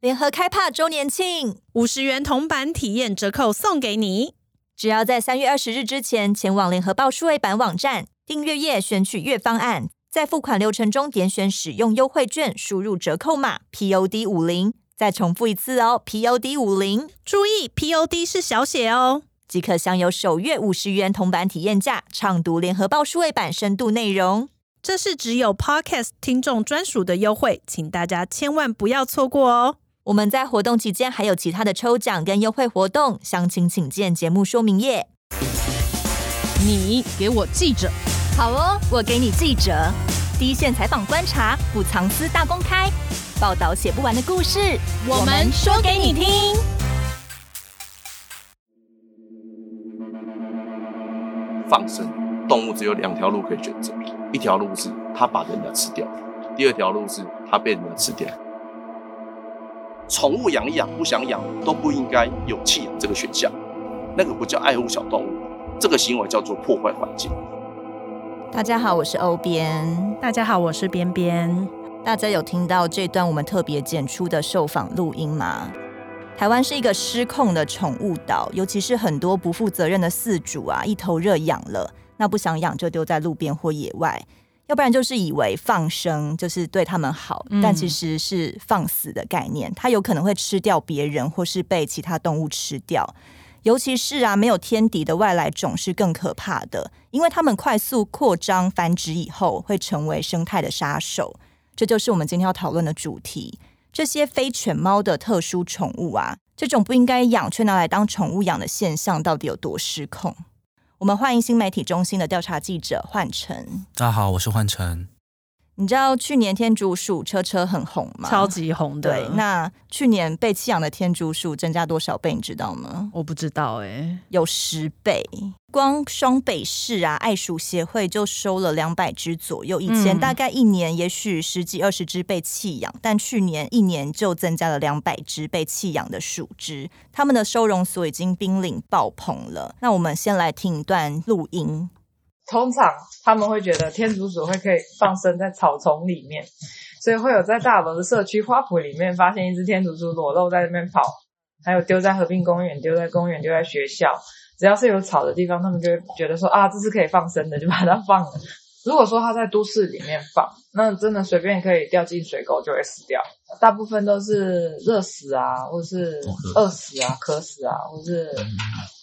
联合开帕周年庆，五十元铜板体验折扣送给你。只要在三月二十日之前前往联合报数位版网站订阅页选取月方案，在付款流程中点选使用优惠券，输入折扣码 POD 五零。再重复一次哦，POD 五零，注意 POD 是小写哦，即可享有首月五十元铜板体验价，畅读联合报数位版深度内容。这是只有 Podcast 听众专属的优惠，请大家千万不要错过哦！我们在活动期间还有其他的抽奖跟优惠活动，详情请见节目说明页。你给我记者，好哦，我给你记者，第一线采访观察，不藏私大公开，报道写不完的故事，我们说给你听。放生动物只有两条路可以选择。一条路是它把人家吃掉，第二条路是它被人家吃掉。宠物养一养，不想养都不应该有弃养这个选项，那个不叫爱护小动物，这个行为叫做破坏环境。大家好，我是欧边。大家好，我是边边。大家有听到这段我们特别剪出的受访录音吗？台湾是一个失控的宠物岛，尤其是很多不负责任的饲主啊，一头热养了。那不想养就丢在路边或野外，要不然就是以为放生就是对他们好，嗯、但其实是放死的概念，它有可能会吃掉别人或是被其他动物吃掉。尤其是啊，没有天敌的外来种是更可怕的，因为它们快速扩张繁殖以后会成为生态的杀手。这就是我们今天要讨论的主题：这些非犬猫的特殊宠物啊，这种不应该养却拿来当宠物养的现象，到底有多失控？我们欢迎新媒体中心的调查记者焕晨。大家好，我是焕晨。你知道去年天竺鼠车车很红吗？超级红的。对，那去年被弃养的天竺鼠增加多少倍？你知道吗？我不知道哎、欸，有十倍。光双北市啊，爱鼠协会就收了两百只左右。以前大概一年也许十几二十只被弃养，嗯、但去年一年就增加了两百只被弃养的鼠只。他们的收容所已经濒临爆棚了。那我们先来听一段录音。通常他们会觉得天竺鼠会可以放生在草丛里面，所以会有在大楼的社区花圃里面发现一只天竺鼠裸露在那边跑，还有丢在河滨公园、丢在公园、丢在学校。只要是有草的地方，他们就会觉得说啊，这是可以放生的，就把它放了。如果说它在都市里面放，那真的随便可以掉进水沟就会死掉。大部分都是热死啊，或者是饿死啊、渴死啊，或者是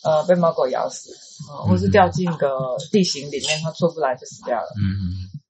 呃被猫狗咬死，呃，或者是掉进个地形里面，它出不来就死掉了。嗯。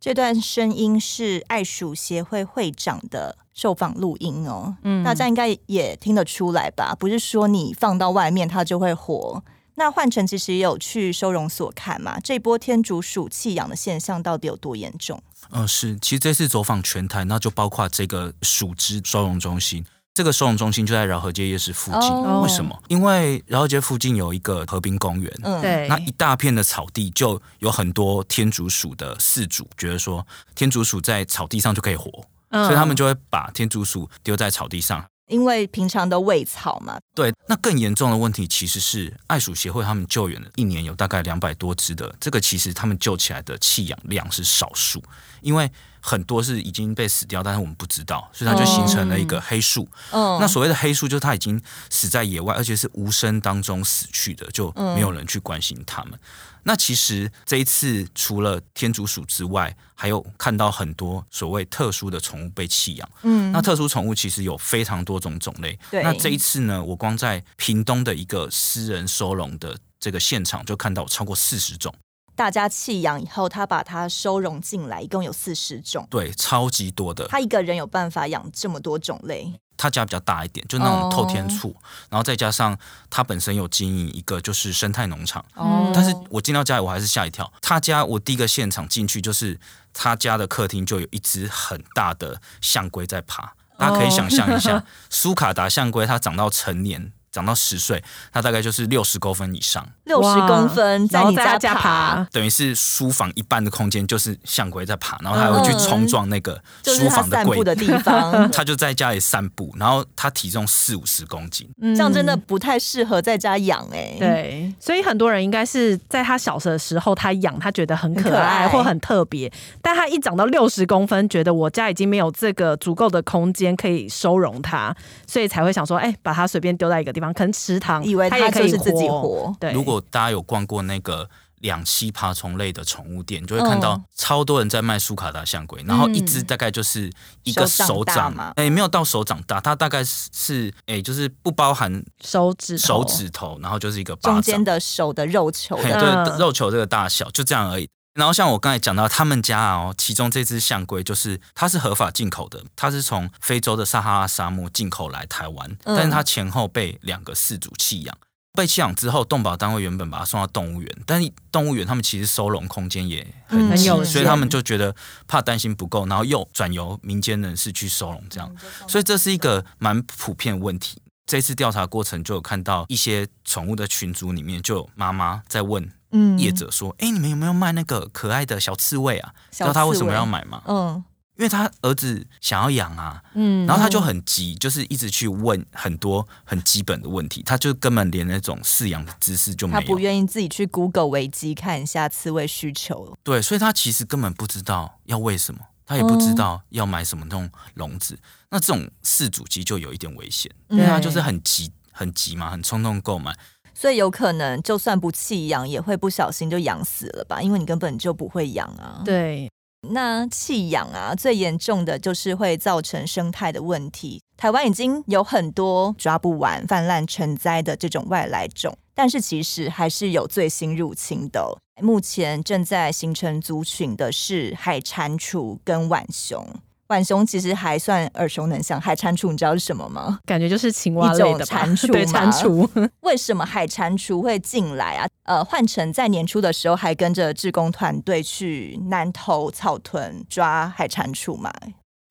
这段声音是爱鼠协会会长的受访录音哦，嗯，大家应该也听得出来吧？不是说你放到外面它就会活。那焕成其实也有去收容所看嘛，这波天竺鼠弃养的现象到底有多严重？嗯、呃，是，其实这次走访全台，那就包括这个鼠只收容中心。这个收容中心就在饶河街夜市附近，哦、为什么？因为饶河街附近有一个河滨公园，嗯，对，那一大片的草地就有很多天竺鼠的饲主觉得说，天竺鼠在草地上就可以活，嗯、所以他们就会把天竺鼠丢在草地上，因为平常都喂草嘛。对，那更严重的问题其实是爱鼠协会他们救援的，一年有大概两百多只的，这个其实他们救起来的弃养量是少数，因为。很多是已经被死掉，但是我们不知道，所以它就形成了一个黑数。嗯，那所谓的黑数就是它已经死在野外，而且是无声当中死去的，就没有人去关心它们。嗯、那其实这一次除了天竺鼠之外，还有看到很多所谓特殊的宠物被弃养。嗯，那特殊宠物其实有非常多种种类。对，那这一次呢，我光在屏东的一个私人收容的这个现场就看到超过四十种。大家弃养以后，他把它收容进来，一共有四十种，对，超级多的。他一个人有办法养这么多种类？他家比较大一点，就那种透天厝，哦、然后再加上他本身有经营一个就是生态农场。哦，但是我进到家里，我还是吓一跳。他家我第一个现场进去，就是他家的客厅就有一只很大的象龟在爬。大家可以想象一下，苏卡达象龟它长到成年。长到十岁，它大概就是六十公分以上，六十公分在你家家爬，等于是书房一半的空间就是象龟在爬，然后它还会去冲撞那个书房的柜的地方，它就在家里散步，然后它体重四五十公斤，这样真的不太适合在家养哎、欸。对，所以很多人应该是在他小的时候他养，他觉得很可爱或很特别，但他一长到六十公分，觉得我家已经没有这个足够的空间可以收容它，所以才会想说，哎、欸，把它随便丢在一个地方，可能池塘，以为它也可以自己活。对，如果大家有逛过那个两栖爬虫类的宠物店，就会看到超多人在卖苏卡达象龟，然后一只大概就是一个手掌，哎、欸，没有到手掌大，它大概是哎、欸，就是不包含手指手指头，然后就是一个巴掌。中间的手的肉球的，对，肉球这个大小，就这样而已。然后像我刚才讲到，他们家哦，其中这只象龟就是它是合法进口的，它是从非洲的撒哈拉沙漠进口来台湾，但是它前后被两个饲主弃养，被弃养之后，动保单位原本把它送到动物园，但是动物园他们其实收容空间也很紧，所以他们就觉得怕担心不够，然后又转由民间人士去收容，这样，所以这是一个蛮普遍的问题。这次调查过程就有看到一些宠物的群组里面，就有妈妈在问。嗯，业者说：“哎、欸，你们有没有卖那个可爱的小刺猬啊？知道他为什么要买吗？嗯，因为他儿子想要养啊。嗯，然后他就很急，就是一直去问很多很基本的问题，他就根本连那种饲养的知识就没有。他不愿意自己去 Google 维基看一下刺猬需求。对，所以他其实根本不知道要喂什么，他也不知道要买什么那种笼子。嗯、那这种饲主机就有一点危险，因为他就是很急、很急嘛，很冲动购买。”所以有可能，就算不弃养，也会不小心就养死了吧？因为你根本就不会养啊。对，那弃养啊，最严重的就是会造成生态的问题。台湾已经有很多抓不完、泛滥成灾的这种外来种，但是其实还是有最新入侵的。目前正在形成族群的是海蟾蜍跟浣熊。浣熊其实还算耳熟能详，海蟾蜍你知道是什么吗？感觉就是青蛙类的蟾蜍。对，蟾蜍。为什么海蟾蜍会进来啊？呃，焕成在年初的时候还跟着志工团队去南投草屯抓海蟾蜍嘛？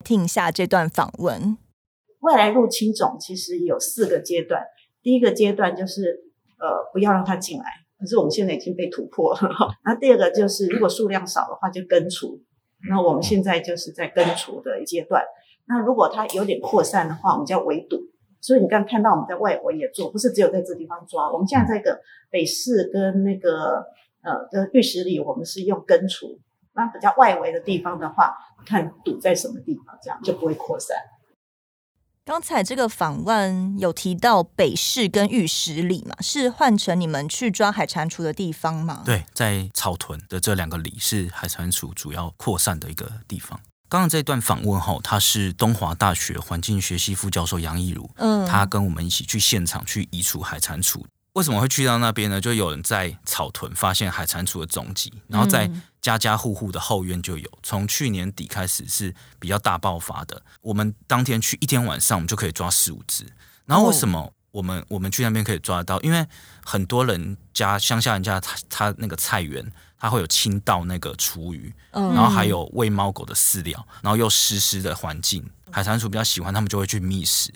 听一下这段访问。外来入侵种其实有四个阶段，第一个阶段就是呃不要让它进来，可是我们现在已经被突破了。然后第二个就是如果数量少的话就根除。那我们现在就是在根除的一阶段。那如果它有点扩散的话，我们叫围堵。所以你刚看到我们在外围也做，不是只有在这地方抓。我们现在在个北市跟那个呃的浴室里，我们是用根除。那比较外围的地方的话，看堵在什么地方，这样就不会扩散。刚才这个访问有提到北市跟玉石里嘛，是换成你们去抓海蟾蜍的地方吗？对，在草屯的这两个里是海蟾蜍主要扩散的一个地方。刚刚这段访问后，他是东华大学环境学系副教授杨义儒，嗯，他跟我们一起去现场去移除海蟾蜍。为什么会去到那边呢？就有人在草屯发现海蟾蜍的踪迹，然后在家家户户的后院就有。从去年底开始是比较大爆发的。我们当天去一天晚上，我们就可以抓四五只。然后为什么我们我们去那边可以抓得到？因为很多人家乡下人家他他那个菜园，他会有倾倒那个厨余，然后还有喂猫狗的饲料，然后又湿湿的环境，海蟾蜍比较喜欢，他们就会去觅食。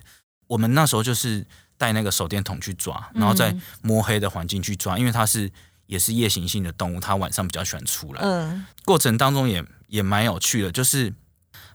我们那时候就是。带那个手电筒去抓，然后在摸黑的环境去抓，因为它是也是夜行性的动物，它晚上比较喜欢出来。嗯，过程当中也也蛮有趣的，就是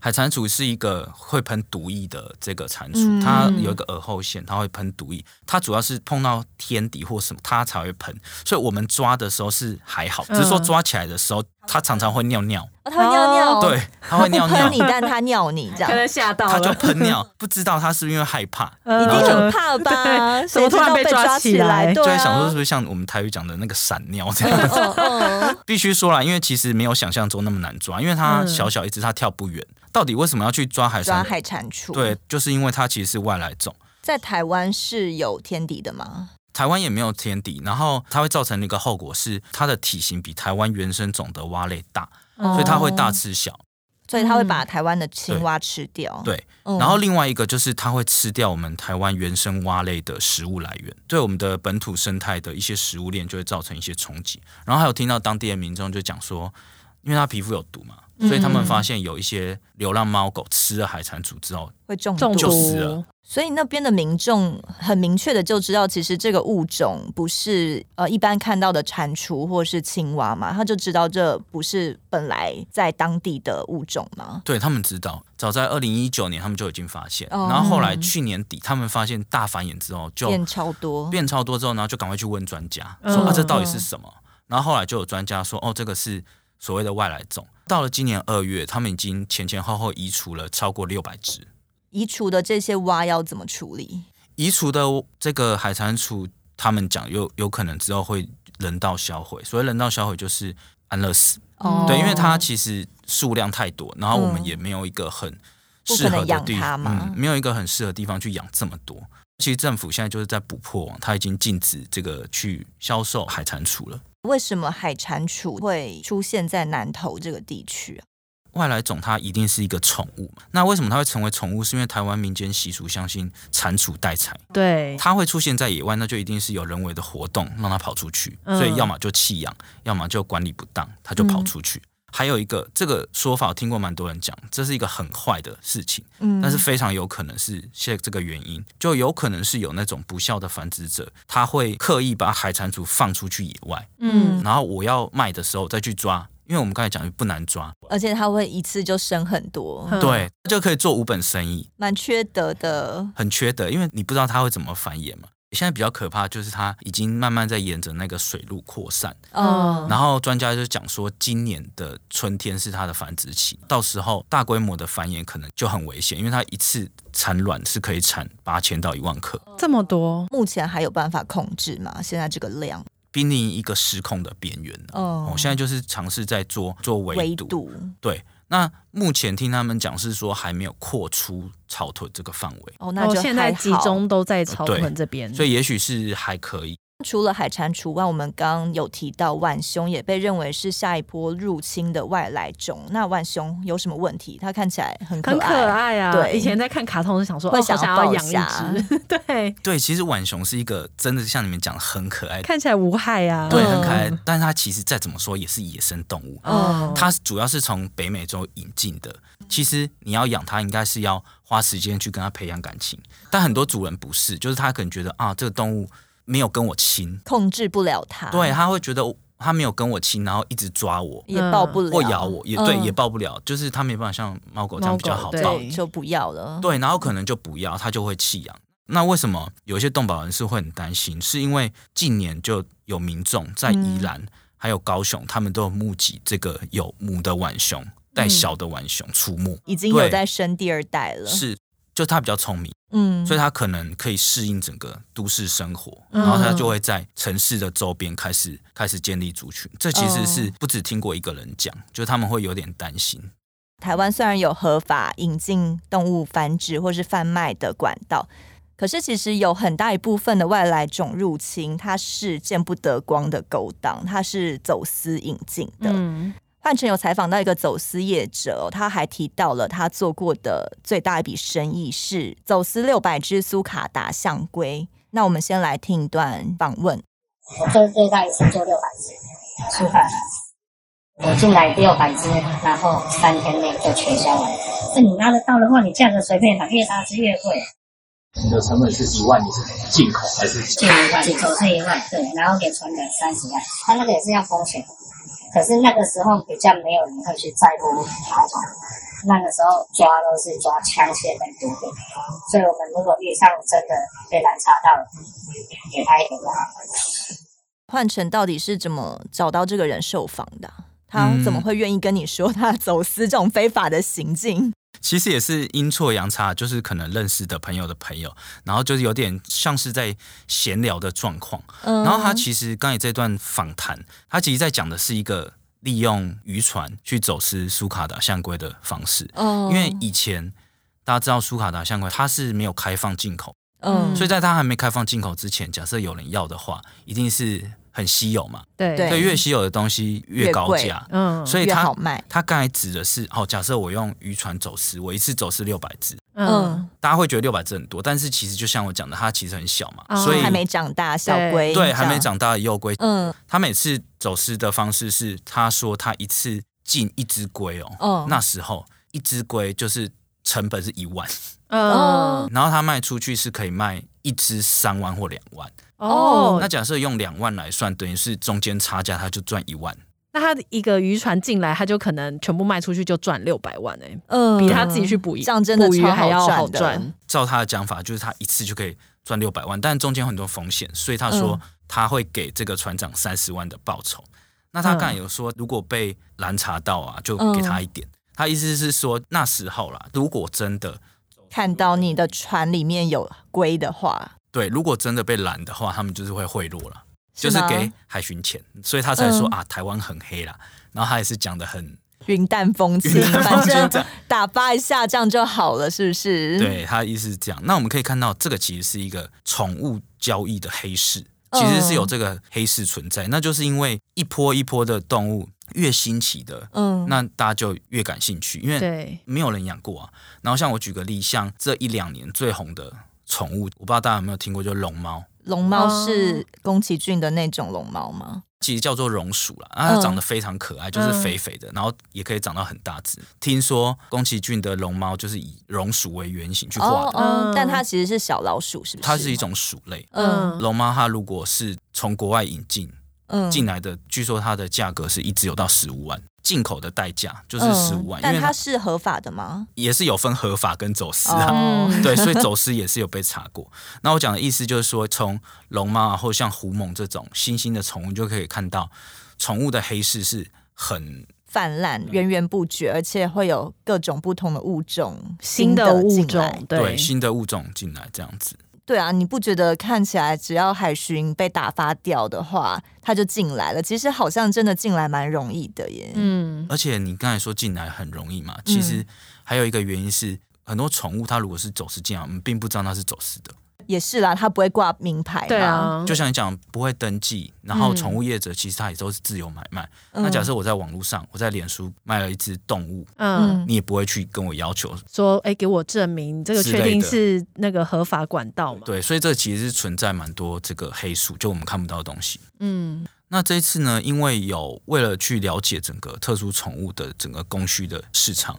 海蟾蜍是一个会喷毒液的这个蟾蜍，它有一个耳后线，它会喷毒液。它主要是碰到天敌或什么，它才会喷。所以我们抓的时候是还好，只是说抓起来的时候。它常常会尿尿，它会尿尿，对，它会尿尿。你，但它尿你，这样，可能吓到了，它就喷尿，不知道它是不是因为害怕，一定很怕吧？谁突然被抓起来，就在想说是不是像我们台语讲的那个闪尿这样子？必须说啦，因为其实没有想象中那么难抓，因为它小小一只，它跳不远。到底为什么要去抓海抓海蟾蜍？对，就是因为它其实是外来种，在台湾是有天敌的吗？台湾也没有天敌，然后它会造成的一个后果是，它的体型比台湾原生种的蛙类大，哦、所以它会大吃小，所以它会把台湾的青蛙吃掉。对，对，然后另外一个就是它会吃掉我们台湾原生蛙类的食物来源，对我们的本土生态的一些食物链就会造成一些冲击。然后还有听到当地的民众就讲说，因为它皮肤有毒嘛，所以他们发现有一些流浪猫狗吃了海蟾蜍之后会中毒就死了。所以那边的民众很明确的就知道，其实这个物种不是呃一般看到的蟾蜍或是青蛙嘛，他就知道这不是本来在当地的物种嘛。对，他们知道，早在二零一九年他们就已经发现，哦、然后后来去年底他们发现大繁衍之后就变超多，变超多之后，然后就赶快去问专家嗯、说啊这到底是什么？然后后来就有专家说哦这个是所谓的外来种。到了今年二月，他们已经前前后后移除了超过六百只。移除的这些蛙要怎么处理？移除的这个海蟾蜍，他们讲有有可能之后会人道销毁。所谓人道销毁，就是安乐死。哦，对，因为它其实数量太多，然后我们也没有一个很适合的地方，嗯，没有一个很适合的地方去养这么多。其实政府现在就是在补破网，它已经禁止这个去销售海蟾蜍了。为什么海蟾蜍会出现在南投这个地区啊？外来种它一定是一个宠物，那为什么它会成为宠物？是因为台湾民间习俗相信蟾蜍带财，对，它会出现在野外，那就一定是有人为的活动让它跑出去，所以要么就弃养，要么就管理不当，它就跑出去。嗯、还有一个这个说法，我听过蛮多人讲，这是一个很坏的事情，嗯，但是非常有可能是现在这个原因，就有可能是有那种不孝的繁殖者，他会刻意把海蟾蜍放出去野外，嗯，然后我要卖的时候再去抓。因为我们刚才讲不难抓，而且它会一次就生很多，对，就可以做五本生意，蛮缺德的，很缺德，因为你不知道它会怎么繁衍嘛。现在比较可怕就是它已经慢慢在沿着那个水路扩散，哦，然后专家就讲说，今年的春天是它的繁殖期，到时候大规模的繁衍可能就很危险，因为它一次产卵是可以产八千到一万颗，这么多，目前还有办法控制吗？现在这个量？濒临一个失控的边缘哦，现在就是尝试在做做围堵，堵。对，那目前听他们讲是说还没有扩出草屯这个范围。哦，那就现在集中都在草屯这边，所以也许是还可以。除了海蟾蜍外，我们刚刚有提到浣熊也被认为是下一波入侵的外来种。那浣熊有什么问题？它看起来很可爱，很可爱啊！对，以前在看卡通是想说，会想要养一只。对对，其实浣熊是一个真的像你们讲的很可爱，看起来无害啊，对，很可爱。但是它其实再怎么说也是野生动物，嗯，它主要是从北美洲引进的。其实你要养它，应该是要花时间去跟它培养感情。但很多主人不是，就是他可能觉得啊，这个动物。没有跟我亲，控制不了它。对，他会觉得他没有跟我亲，然后一直抓我，也抱不了，或咬我，也对，也抱不了。就是他没办法像猫狗这样比较好抱，就不要了。对，然后可能就不要，他就会弃养。那为什么有些动保人士会很担心？是因为近年就有民众在宜兰还有高雄，他们都有目击这个有母的浣熊带小的浣熊出没，已经有在生第二代了。是。就他比较聪明，嗯，所以他可能可以适应整个都市生活，然后他就会在城市的周边开始开始建立族群。这其实是不止听过一个人讲，就他们会有点担心。台湾虽然有合法引进动物繁殖或是贩卖的管道，可是其实有很大一部分的外来种入侵，它是见不得光的勾当，它是走私引进的。嗯汉城有采访到一个走私业者，他还提到了他做过的最大一笔生意是走私六百只苏卡达象龟。那我们先来听一段访问。我做最大一次做六百只苏卡达，我进来六百只，然后三天内就全销完。那你拿得到的话，你价格随便打，越大只越贵。你的成本是一万，你是进口还是进一万？进口是一万，对，然后给存的三十万，他那个也是要风险。可是那个时候比较没有人会去在乎逃跑，那个时候抓都是抓枪械的多点，所以我们如果遇上真的被拦查到了，给他一个答案。焕城到底是怎么找到这个人受访的？他怎么会愿意跟你说他走私这种非法的行径？其实也是阴错阳差，就是可能认识的朋友的朋友，然后就是有点像是在闲聊的状况。然后他其实刚才这段访谈，他其实在讲的是一个利用渔船去走私苏卡达象龟的方式。因为以前大家知道苏卡达象龟它是没有开放进口，嗯，所以在它还没开放进口之前，假设有人要的话，一定是。很稀有嘛，对，所以越稀有的东西越高价，嗯，所以它好卖。它刚才指的是，哦，假设我用渔船走私，我一次走私六百只，嗯，大家会觉得六百只很多，但是其实就像我讲的，它其实很小嘛，所以还没长大小龟，对，还没长大的幼龟，嗯，他每次走私的方式是，他说他一次进一只龟哦，哦那时候一只龟就是成本是一万，嗯，然后他卖出去是可以卖一只三万或两万。哦，那假设用两万来算，等于是中间差价，他就赚一万。那他一个渔船进来，他就可能全部卖出去就赚六百万哎、嗯比他自己去捕鱼这样真的捕鱼超还要好赚。照他的讲法，就是他一次就可以赚六百万，但中间有很多风险，所以他说他会给这个船长三十万的报酬。那他刚才有说，如果被拦查到啊，就给他一点。他意思是说，那时候啦，如果真的看到你的船里面有龟的话，对，如果真的被拦的话，他们就是会贿赂了，就是给海巡钱，所以他才说、嗯啊，台湾很黑啦。然后他也是讲的很，云淡风轻，反正打发一下这样就好了，是不是？对他的意思是这样。那我们可以看到，这个其实是一个宠物交易的黑市，嗯其实是有这个黑市存在。那就是因为一波一波的动物越新奇的，嗯，那大家就越感兴趣，因为对，没有人养过啊。然后像我举个例，像这一两年最红的宠物，我不知道大家有没有听过，就是龙猫。龙猫是宫崎骏的那种龙猫吗？其实叫做榕鼠啦，啊，它长得非常可爱，就是肥肥的，然后也可以长到很大只。听说宫崎骏的龙猫就是以榕鼠为原型去画的，嗯，但它其实是小老鼠，是不是？它是一种鼠类。嗯龙猫它如果是从国外引进嗯进来的，据说它的价格是一直有到十五万，进口的代价就是十五万，但它为它是合法的吗？也是有分合法跟走私啊。对，所以走私也是有被查过。那我讲的意思就是说，从龙猫啊，或像狐獴这种新兴的宠物，就可以看到宠物的黑市是很泛滥、源源不绝，而且会有各种不同的物种新的物种进来，对新的物种进来这样子。对啊，你不觉得看起来只要海巡被打发掉的话，他就进来了？其实好像真的进来蛮容易的耶。嗯，而且你刚才说进来很容易嘛，其实还有一个原因是，很多宠物它如果是走私进来，我们并不知道它是走私的。也是啦，他不会挂名牌。对啊，就像你讲，不会登记，然后宠物业者其实他也都是自由买卖。那假设我在网络上，我在脸书卖了一只动物，嗯，你也不会去跟我要求。说哎，给我证明，这个确定是那个合法管道嘛？对，所以这其实是存在蛮多这个黑数，就我们看不到的东西。嗯，那这一次呢，因为有为了去了解整个特殊宠物的整个供需的市场，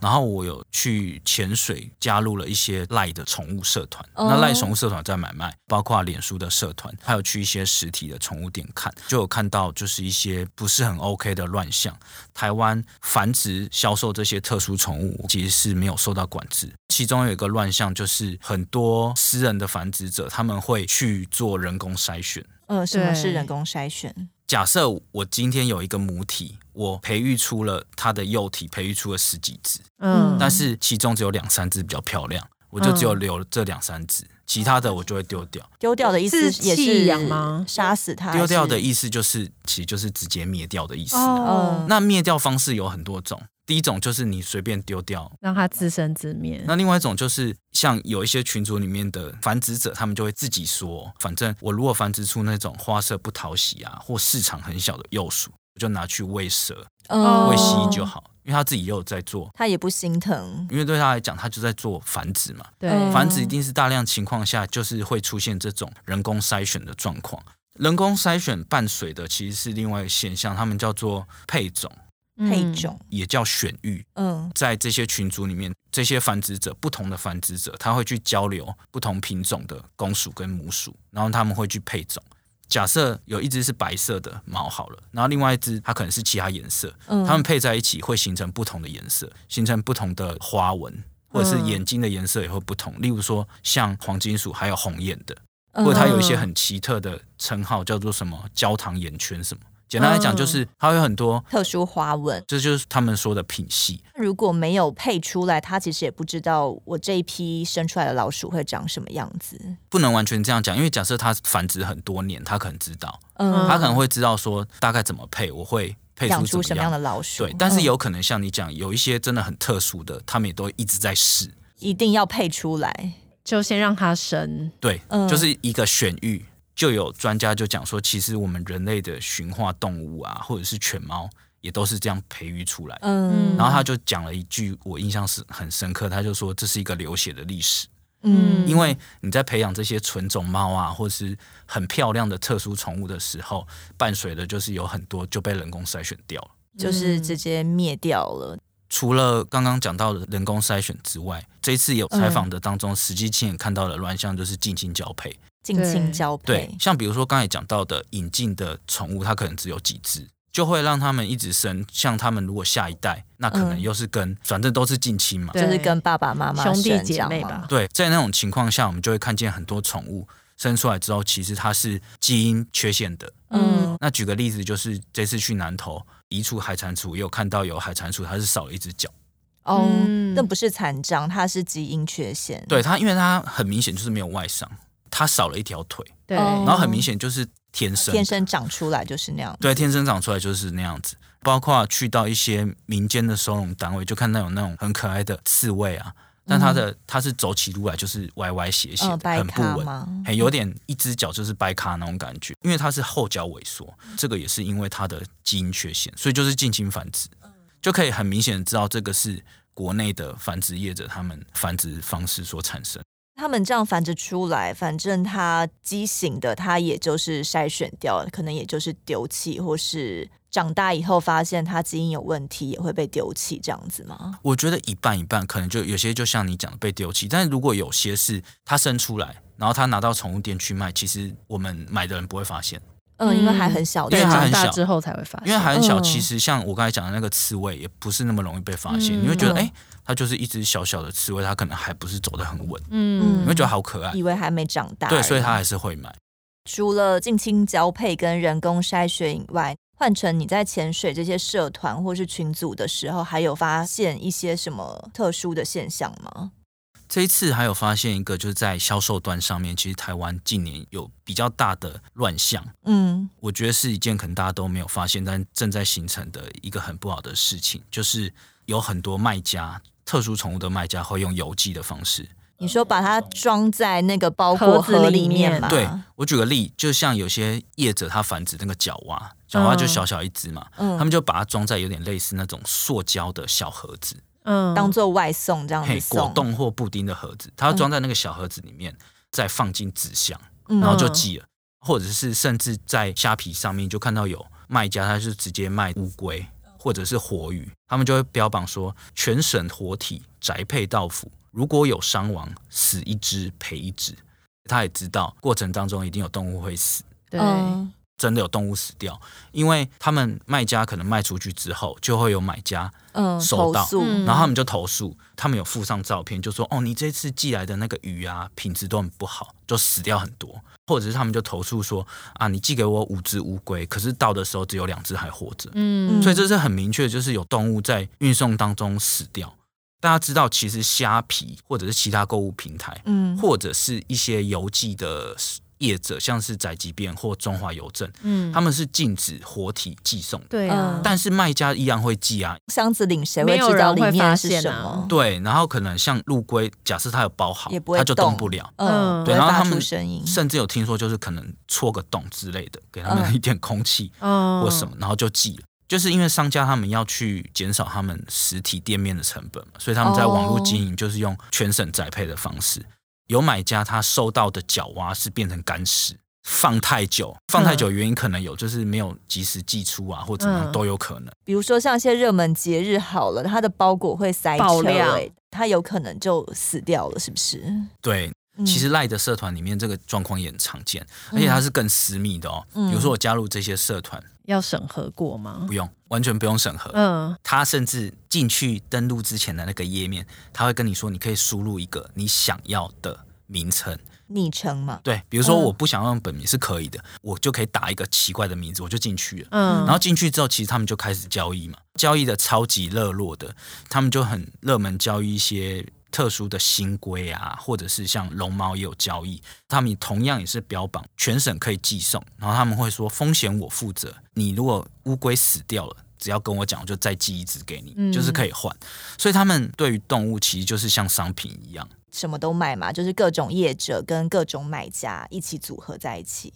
然后我有去潜水加入了一些赖的宠物社团。哦那赖宠物社团在买卖，包括脸书的社团，还有去一些实体的宠物店看，就有看到就是一些不是很 OK 的乱象。台湾繁殖销售这些特殊宠物其实是没有受到管制，其中有一个乱象就是很多私人的繁殖者他们会去做人工筛选。嗯，什么是人工筛选？假设我今天有一个母体，我培育出了它的幼体，培育出了十几只，嗯，但是其中只有两三只比较漂亮，我就只有留这两三只，其他的我就会丢掉。丢掉的意思是也是弃养吗杀死它？丢掉的？意思就是，其实就是直接灭掉的意思。哦，那灭掉方式有很多种，第一种就是你随便丢掉，让它自生自灭。那另外一种就是像有一些群组里面的繁殖者，他们就会自己说，反正我如果繁殖出那种花色不讨喜啊，或市场很小的幼鼠，我就拿去喂蛇、嗯喂蜥蜴就好，因为他自己也有在做。他也不心疼。因为对他来讲，他就在做繁殖嘛，对，嗯繁殖一定是大量情况下，就是会出现这种人工筛选的状况。人工筛选伴随的其实是另外一个现象，他们叫做配种，配种，也叫选育。嗯在这些群组里面，这些繁殖者，不同的繁殖者，他会去交流不同品种的公鼠跟母鼠，然后他们会去配种。假设有一只是白色的毛好了，然后另外一只它可能是其他颜色，嗯它们配在一起会形成不同的颜色，形成不同的花纹，或者是眼睛的颜色也会不同。例如说像黄金鼠，还有红眼的，嗯或者它有一些很奇特的称号，叫做什么焦糖眼圈什么。简单来讲，就是它有很多，特殊花纹。这就是他们说的品系。如果没有配出来，他其实也不知道我这一批生出来的老鼠会长什么样子。不能完全这样讲，因为假设它繁殖很多年，它可能知道，嗯，它可能会知道说大概怎么配，我会配养出什么样的。老鼠？对，但是嗯有可能像你讲，有一些真的很特殊的，他们也都一直在试。一定要配出来。就先让它生。对，嗯就是一个选育。就有专家就讲说，其实我们人类的驯化动物啊，或者是犬猫，也都是这样培育出来的。嗯，然后他就讲了一句，我印象是很深刻，他就说这是一个流血的历史。嗯，因为你在培养这些纯种猫啊，或是很漂亮的特殊宠物的时候，伴随的就是有很多就被人工筛选掉了。就是直接灭掉了。除了刚刚讲到的人工筛选之外，这一次有采访的当中，实际亲眼看到的乱象就是近亲交配。近亲交配，对，像比如说刚才讲到的引进的宠物，它可能只有几只，就会让他们一直生。像他们如果下一代，那可能又是跟，嗯、反正都是近亲嘛，就是跟爸爸妈妈兄弟姐妹吧。对，在那种情况下，我们就会看见很多宠物生出来之后，其实它是基因缺陷的。嗯，那举个例子，就是这次去南投。移除海蟾蜍，也有看到有海蟾蜍，它是少了一只脚。哦，那不是残障，它是基因缺陷。对它，因为它很明显就是没有外伤，它少了一条腿。对，然后很明显就是天生天生长出来就是那样。对，天生长出来就是那样子。包括去到一些民间的收容单位，就看到有那种很可爱的刺猬啊。但它的它是走起路来就是歪歪斜斜很不稳，很有点一只脚就是掰卡那种感觉。因为它是后脚萎缩，这个也是因为它的基因缺陷，所以就是近亲繁殖，就可以很明显的知道这个是国内的繁殖业者他们繁殖方式所产生。他们这样繁殖出来，反正它畸形的，它也就是筛选掉，可能也就是丢弃或是。长大以后发现它基因有问题，也会被丢弃这样子吗？我觉得一半一半，可能就有些就像你讲的被丢弃，但是如果有些是它生出来，然后他拿到宠物店去卖，其实我们买的人不会发现。嗯，因为还很小，因为还很小之后才会发现。因为还很小，其实像我刚才讲的那个刺猬，也不是那么容易被发现。嗯、你会觉得，哎、欸，它就是一只小小的刺猬，它可能还不是走得很稳。嗯，你会觉得好可爱，以为还没长大。对，所以它还是会买。除了近亲交配跟人工筛选以外。换成你在潜水这些社团或是群组的时候，还有发现一些什么特殊的现象吗？这一次还有发现一个，就是在销售端上面，其实台湾近年有比较大的乱象。嗯，我觉得是一件可能大家都没有发现，但正在形成的一个很不好的事情，就是有很多卖家，特殊宠物的卖家会用邮寄的方式。你说把它装在那个包裹盒里面吗？对，我举个例，就像有些业者他繁殖那个角蛙。角蛙就小小一只嘛，嗯，他们就把它装在有点类似那种塑胶的小盒子，嗯，当做外送这样子送，果冻或布丁的盒子，它要装在那个小盒子里面，再放进纸箱，然后就寄了，或者是甚至在虾皮上面就看到有卖家，他是直接卖乌龟或者是活鱼，他们就会标榜说全省活体宅配到府，如果有伤亡，死一只赔一只，他也知道过程当中一定有动物会死，对。真的有动物死掉，因为他们卖家可能卖出去之后，就会有买家收到，嗯、然后他们就投诉，他们有附上照片，就说哦，你这次寄来的那个鱼啊，品质都很不好，就死掉很多，或者是他们就投诉说啊，你寄给我五只乌龟，可是到的时候只有两只还活着，嗯，所以这是很明确，就是有动物在运送当中死掉。大家知道，其实虾皮或者是其他购物平台，嗯，或者是一些邮寄的。业者像是宅急便或中华邮政，嗯，他们是禁止活体寄送，对啊，但是卖家依然会寄啊。箱子里谁会知道里面是什么？对，然后可能像陆龟，假设它有包好，也不会它就动不了，嗯，对，然后他们甚至有听说，就是可能戳个洞之类的，给他们一点空气，嗯，或什么，然后就寄了。就是因为商家他们要去减少他们实体店面的成本嘛，所以他们在网络经营就是用全省宅配的方式。有买家他收到的角蛙是变成干尸，放太久，放太久原因可能有，就是没有及时寄出啊，或怎么样都有可能。比如说像一些热门节日好了，它的包裹会塞车，它有可能就死掉了，是不是？对，其实赖的社团里面这个状况也很常见，而且它是更私密的哦。比如说我加入这些社团。要审核过吗？不用，完全不用审核。嗯，他甚至进去登录之前的那个页面，他会跟你说，你可以输入一个你想要的名称、昵称嘛。对，比如说我不想用本名是可以的，嗯、我就可以打一个奇怪的名字，我就进去了。嗯，然后进去之后，其实他们就开始交易嘛，交易的超级热络的，他们就很热门交易一些。特殊的新龟啊，或者是像龙猫也有交易，他们同样也是标榜全省可以寄送，然后他们会说风险我负责，你如果乌龟死掉了，只要跟我讲，我就再寄一只给你，嗯、就是可以换。所以他们对于动物其实就是像商品一样，什么都卖嘛，就是各种业者跟各种买家一起组合在一起。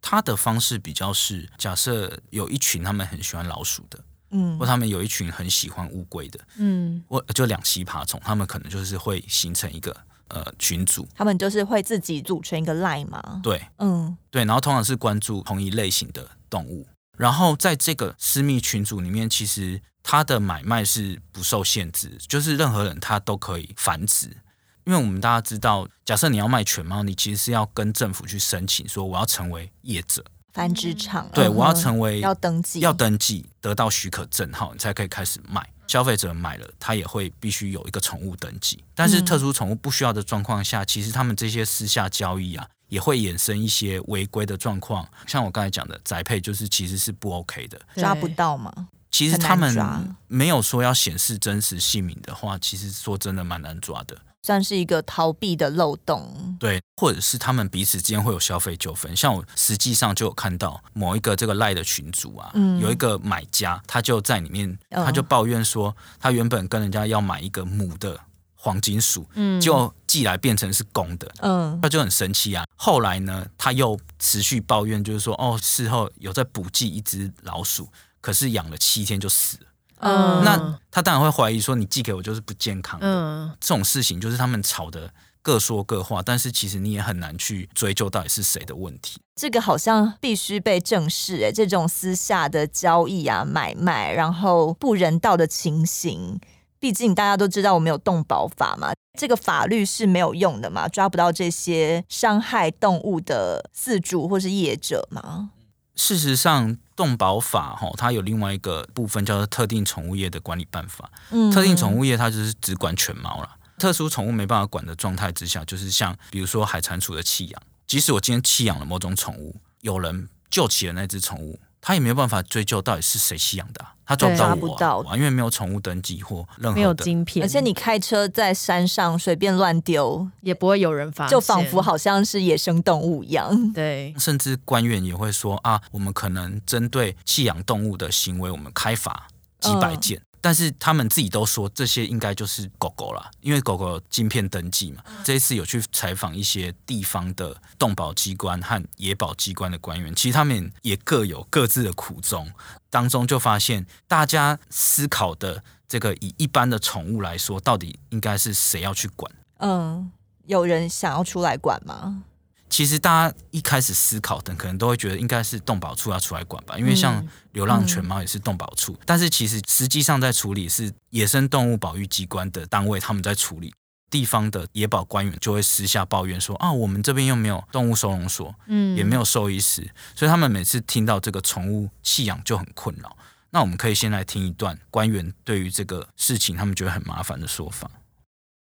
他的方式比较是，假设有一群他们很喜欢老鼠的。嗯，或他们有一群很喜欢乌龟的，嗯，或就两栖爬虫，他们可能就是会形成一个呃群组，他们就是会自己组成一个 line 嘛，对，嗯，对，然后通常是关注同一类型的动物，然后在这个私密群组里面，其实它的买卖是不受限制，就是任何人他都可以繁殖。因为我们大家知道，假设你要卖犬猫，你其实是要跟政府去申请，说我要成为业者。繁殖场，对，我要成为要登记，要登记，得到许可证号，你才可以开始卖。消费者买了，他也会必须有一个宠物登记。但是特殊宠物不需要的状况下，其实他们这些私下交易啊，也会衍生一些违规的状况。像我刚才讲的宅配，就是其实是不 OK 的，抓不到嘛？其实他们没有说要显示真实姓名的话，其实说真的蛮难抓的。算是一个逃避的漏洞，对，或者是他们彼此之间会有消费纠纷。像我实际上就有看到某一个这个赖的群组啊，嗯、有一个买家，他就在里面，他就抱怨说，他原本跟人家要买一个母的黄金鼠，嗯，就寄来变成是公的，嗯，他就很生气啊。后来呢，他又持续抱怨，就是说，哦，事后有在补寄一只老鼠，可是养了七天就死了。嗯，那他当然会怀疑说，你寄给我就是不健康的。嗯，这种事情就是他们吵的各说各话，但是其实你也很难去追究到底是谁的问题。这个好像必须被正视哎，这种私下的交易啊、买卖，然后不人道的情形，毕竟大家都知道我们有动保法嘛，这个法律是没有用的嘛，抓不到这些伤害动物的饲主或是业者嘛。事实上，动保法哈，它有另外一个部分叫做特定宠物业的管理办法。嗯，特定宠物业它就是只管犬猫了，特殊宠物没办法管的状态之下，就是像比如说海蟾蜍的弃养，即使我今天弃养了某种宠物，有人救起了那只宠物。他也没有办法追究到底是谁弃养的，啊，他抓不到我，啊，不到，因为没有宠物登记或任何的没有晶片，而且你开车在山上随便乱丢也不会有人发现，就仿佛好像是野生动物一样。对，甚至官员也会说啊，我们可能针对弃养动物的行为，我们开罚几百件。嗯但是他们自己都说这些应该就是狗狗啦，因为狗狗有晶片登记嘛。这一次有去采访一些地方的动保机关和野保机关的官员，其实他们也各有各自的苦衷。当中就发现，大家思考的这个以一般的宠物来说，到底应该是谁要去管？嗯，有人想要出来管吗？其实大家一开始思考的，可能都会觉得应该是动保处要出来管吧，因为像流浪犬猫也是动保处。嗯嗯、但是其实实际上在处理是野生动物保育机关的单位，他们在处理。地方的野保官员就会私下抱怨说啊，我们这边又没有动物收容所，嗯，也没有兽医师，所以他们每次听到这个宠物弃养就很困扰。那我们可以先来听一段官员对于这个事情他们觉得很麻烦的说法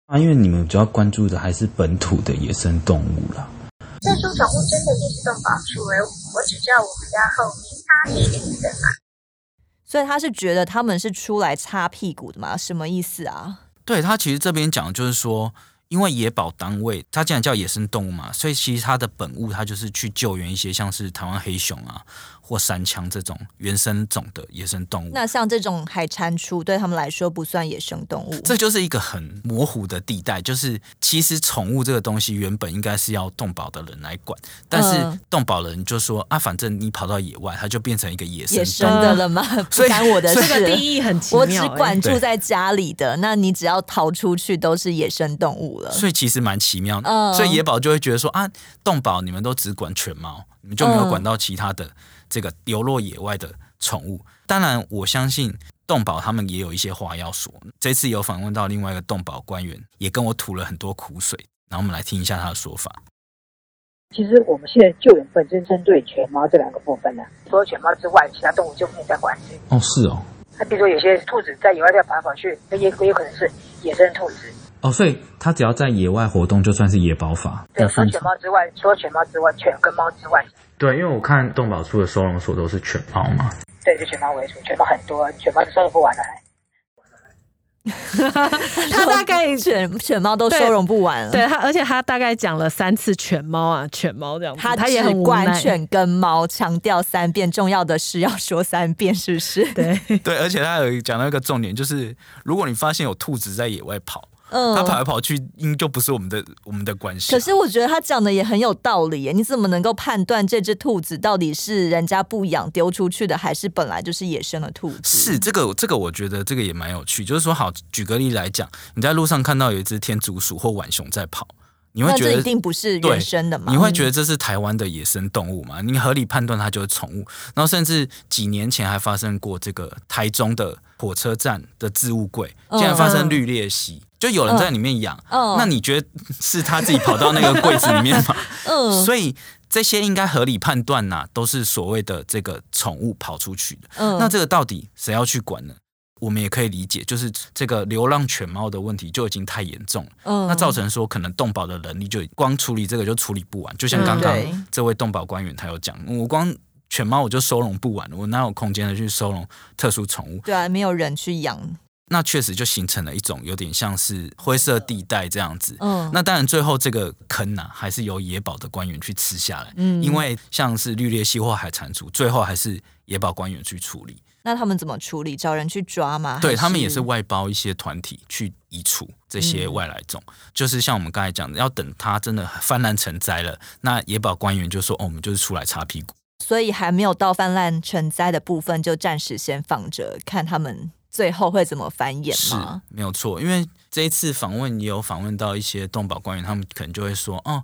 啊，因为你们主要关注的还是本土的野生动物啦。特殊宠物真的也是动保处，哎我只知道我们家后面擦屁股的嘛。所以他是觉得他们是出来擦屁股的吗？什么意思啊？对，他其实这边讲的就是说，因为野保单位，它既然叫野生动物嘛，所以其实它的本务，它就是去救援一些像是台湾黑熊啊。或山羌这种原生种的野生动物，那像这种海蟾蜍对他们来说不算野生动物，这就是一个很模糊的地带。就是其实宠物这个东西原本应该是要动保的人来管，但是动保人就说啊，反正你跑到野外，它就变成一个野生野生的了吗？不干我的事。这个定义很奇妙，我只管住在家里的，那你只要逃出去都是野生动物了。所以其实蛮奇妙的，嗯、所以野保就会觉得说啊，动保你们都只管犬猫，你们就没有管到其他的。这个流落野外的宠物，当然我相信动保他们也有一些话要说。这次有访问到另外一个动保官员，也跟我吐了很多苦水。然后我们来听一下他的说法。其实我们现在救援本身针对犬猫这两个部分呢，除了犬猫之外，其他动物就没有在管。哦，是哦。那比如说有些兔子在野外在跑来跑去，那也也有可能是野生兔子。哦，所以它只要在野外活动，就算是野保法。对，除了犬猫之外，除了犬猫之外，犬跟猫之外。对，因为我看动保处的收容所都是犬猫嘛。对，就犬猫为主，犬猫很多，犬猫都收容不完的。他大概犬犬猫都收容不完了。对，对他，而且他大概讲了三次犬猫啊，犬猫这样子。他他也很管犬跟猫，强调三遍，重要的事要说三遍，是不是？对 对，而且他有讲到一个重点，就是如果你发现有兔子在野外跑。嗯，他跑来跑去，应就不是我们的我们的关系。可是我觉得他讲的也很有道理耶。你怎么能够判断这只兔子到底是人家不养丢出去的，还是本来就是野生的兔子？是这个，这个我觉得这个也蛮有趣。就是说，好，举个例来讲，你在路上看到有一只天竺鼠或浣熊在跑，你会觉得一定不是原生的吗？你会觉得这是台湾的野生动物吗？你合理判断它就是宠物。然后甚至几年前还发生过这个台中的火车站的置物柜，竟然发生绿鬣蜥，嗯、就有人在里面养。嗯、那你觉得是他自己跑到那个柜子里面吗？嗯，所以这些应该合理判断呐、啊，都是所谓的这个宠物跑出去的。嗯，那这个到底谁要去管呢？我们也可以理解，就是这个流浪犬猫的问题就已经太严重了，嗯，那造成说可能动保的能力就光处理这个就处理不完，就像刚刚这位动保官员他有讲，我光犬猫我就收容不完，我哪有空间的去收容特殊宠物？对啊，没有人去养，那确实就形成了一种有点像是灰色地带这样子，嗯，那当然最后这个坑呢、啊，还是由野保的官员去吃下来，嗯，因为像是绿鬣蜥或海蟾蜍，最后还是野保官员去处理。那他们怎么处理？找人去抓吗？对，他们也是外包一些团体去移除这些外来种，嗯、就是像我们刚才讲的，要等它真的泛滥成灾了，那野保官员就说：“哦，我们就是出来擦屁股。”所以还没有到泛滥成灾的部分，就暂时先放着，看他们最后会怎么繁衍吗？是，没有错。因为这一次访问也有访问到一些动保官员，他们可能就会说：“哦，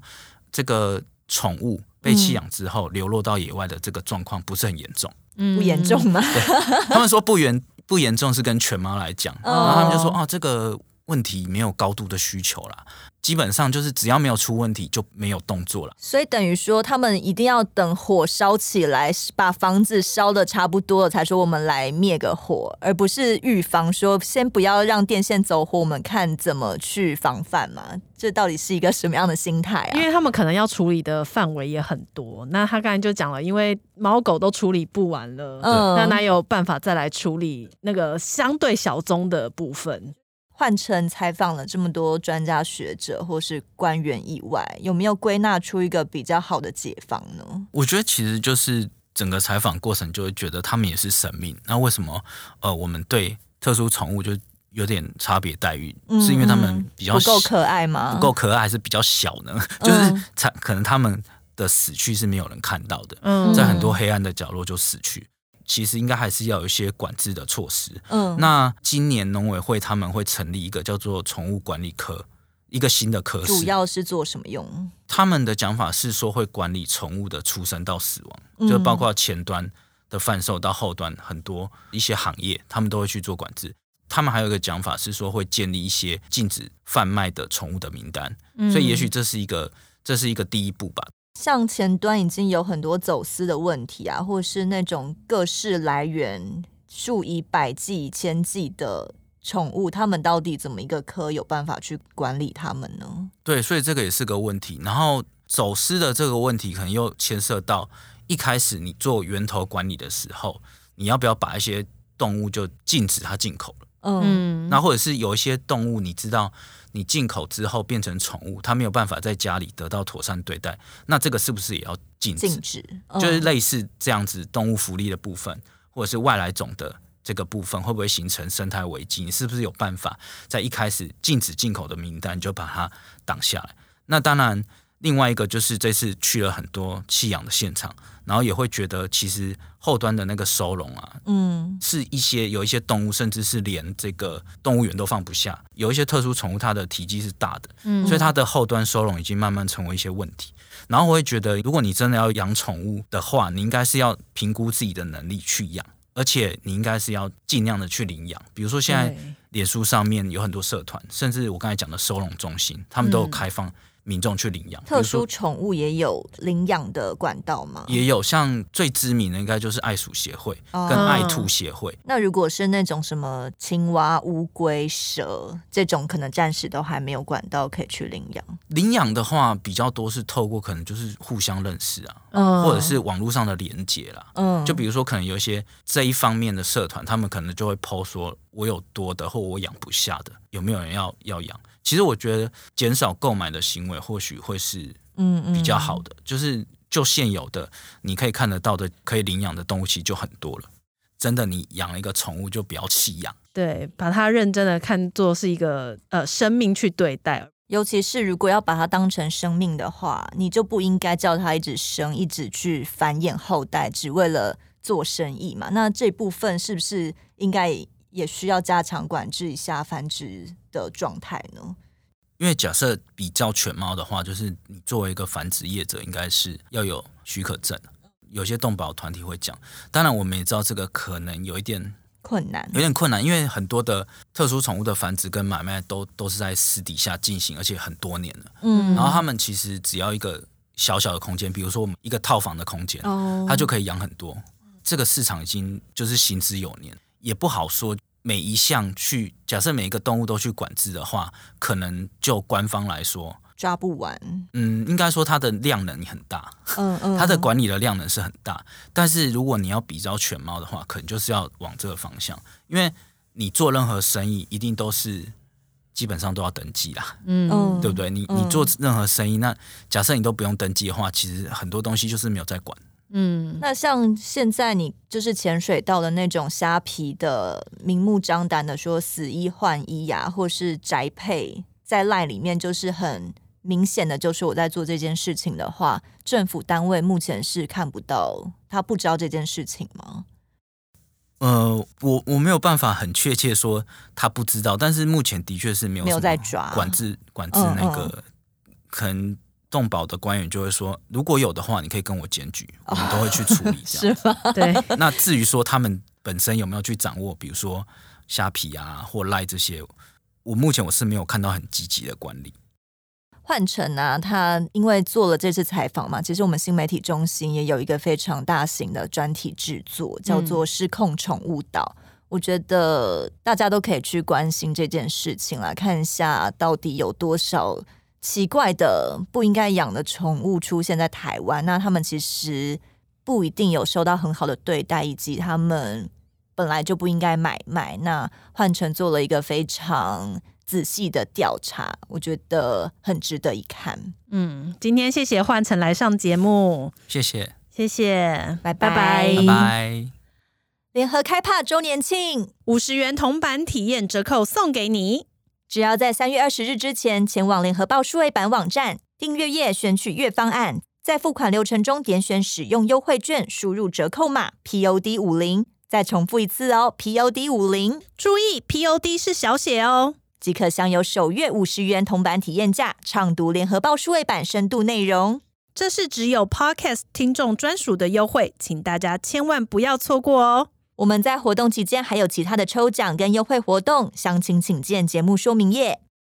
这个宠物被弃养之后、嗯、流落到野外的这个状况不是很严重。”嗯不严重吗？对，他们说不严不严重是跟犬猫来讲，然后他们就说哦，这个问题没有高度的需求啦。基本上就是只要没有出问题就没有动作了，所以等于说他们一定要等火烧起来，把房子烧的差不多了，才说我们来灭个火，而不是预防说先不要让电线走火，我们看怎么去防范嘛？这到底是一个什么样的心态啊？因为他们可能要处理的范围也很多。那他刚才就讲了，因为猫狗都处理不完了，嗯，那哪有办法再来处理那个相对小宗的部分？换成采访了这么多专家学者或是官员以外，有没有归纳出一个比较好的解方呢？我觉得其实就是整个采访过程就会觉得他们也是生命。那为什么呃我们对特殊宠物就有点差别待遇？嗯、是因为他们比较不够可爱吗？不够可爱还是比较小呢？就是才可能他们的死去是没有人看到的，嗯、在很多黑暗的角落就死去。其实应该还是要有一些管制的措施。嗯，那今年农委会他们会成立一个叫做宠物管理科，一个新的科室。主要是做什么用？他们的讲法是说会管理宠物的出生到死亡，嗯、就包括前端的贩售到后端很多一些行业，他们都会去做管制。他们还有一个讲法是说会建立一些禁止贩卖的宠物的名单。嗯、所以也许这是一个这是一个第一步吧。像前端已经有很多走私的问题啊，或是那种各式来源数以百计、千计的宠物，他们到底怎么一个科有办法去管理他们呢？对，所以这个也是个问题。然后走私的这个问题，可能又牵涉到一开始你做源头管理的时候，你要不要把一些动物就禁止它进口了？嗯，那或者是有一些动物，你知道你进口之后变成宠物，它没有办法在家里得到妥善对待，那这个是不是也要禁止？禁止，就是类似这样子动物福利的部分，或者是外来种的这个部分，会不会形成生态危机？你是不是有办法在一开始禁止进口的名单就把它挡下来？那当然。另外一个就是这次去了很多弃养的现场，然后也会觉得其实后端的那个收容啊，嗯，是一些有一些动物，甚至是连这个动物园都放不下，有一些特殊宠物它的体积是大的，嗯，所以它的后端收容已经慢慢成为一些问题。然后我会觉得，如果你真的要养宠物的话，你应该是要评估自己的能力去养，而且你应该是要尽量的去领养。比如说现在脸书上面有很多社团，甚至我刚才讲的收容中心，他们都有开放。民众去领养，特殊宠物也有领养的管道吗？也有，像最知名的应该就是爱鼠协会跟爱兔协会。哦。那如果是那种什么青蛙、乌龟、蛇这种，可能暂时都还没有管道可以去领养。领养的话，比较多是透过可能就是互相认识啊，嗯、或者是网络上的连接啦。嗯，就比如说可能有一些这一方面的社团，他们可能就会 po 说，我有多的或我养不下的，有没有人要要养？其实我觉得减少购买的行为或许会是嗯比较好的，嗯嗯、就是就现有的你可以看得到的可以领养的动物其实就很多了。真的，你养了一个宠物就不要弃养，对，把它认真的看作是一个呃生命去对待。尤其是如果要把它当成生命的话，你就不应该叫它一直生，一直去繁衍后代，只为了做生意嘛。那这部分是不是应该也需要加强管制一下繁殖的状态呢？因为假设比较犬猫的话，就是你作为一个繁殖业者，应该是要有许可证。有些动保团体会讲，当然我们也知道这个可能有一点困难，有点困难，因为很多的特殊宠物的繁殖跟买卖都都是在私底下进行，而且很多年了。嗯，然后他们其实只要一个小小的空间，比如说我们一个套房的空间，哦，它就可以养很多。这个市场已经就是行之有年，也不好说。每一项去假设每一个动物都去管制的话，可能就官方来说抓不完。嗯，应该说它的量能很大，嗯嗯，它的管理的量能是很大。但是如果你要比较犬猫的话，可能就是要往这个方向，因为你做任何生意一定都是基本上都要登记啦，嗯，对不对？你你做任何生意，那假设你都不用登记的话，其实很多东西就是没有在管。嗯，那像现在你就是潜水到的那种虾皮的，明目张胆的说死一换一呀，或是宅配在赖里面，就是很明显的，就是我在做这件事情的话，政府单位目前是看不到，他不知道这件事情吗？呃，我我没有办法很确切说他不知道，但是目前的确是没有没有在抓管制管制那个、嗯嗯、可能。动保的官员就会说，如果有的话，你可以跟我检举，我们都会去处理。这样是吗？对。那至于说他们本身有没有去掌握，比如说虾皮啊或赖这些，我目前我是没有看到很积极的管理。换成啊，他因为做了这次采访嘛，其实我们新媒体中心也有一个非常大型的专题制作，叫做《失控宠物岛》。嗯。我觉得大家都可以去关心这件事情来看一下到底有多少。奇怪的不应该养的宠物出现在台湾，那他们其实不一定有受到很好的对待，以及他们本来就不应该买卖。那焕辰做了一个非常仔细的调查，我觉得很值得一看。嗯，今天谢谢焕辰来上节目，谢谢，谢谢，拜拜拜拜。联合开帕周年庆，五十元铜板体验折扣送给你。只要在三月二十日之前前往联合报数位版网站订阅页选取月方案，在付款流程中点选使用优惠券，输入折扣码 POD 五零。再重复一次哦，POD 五零，注意 POD 是小写哦，即可享有首月五十元铜板体验价，畅读联合报数位版深度内容。这是只有 Podcast 听众专属的优惠，请大家千万不要错过哦。我们在活动期间还有其他的抽奖跟优惠活动，详情请见节目说明页。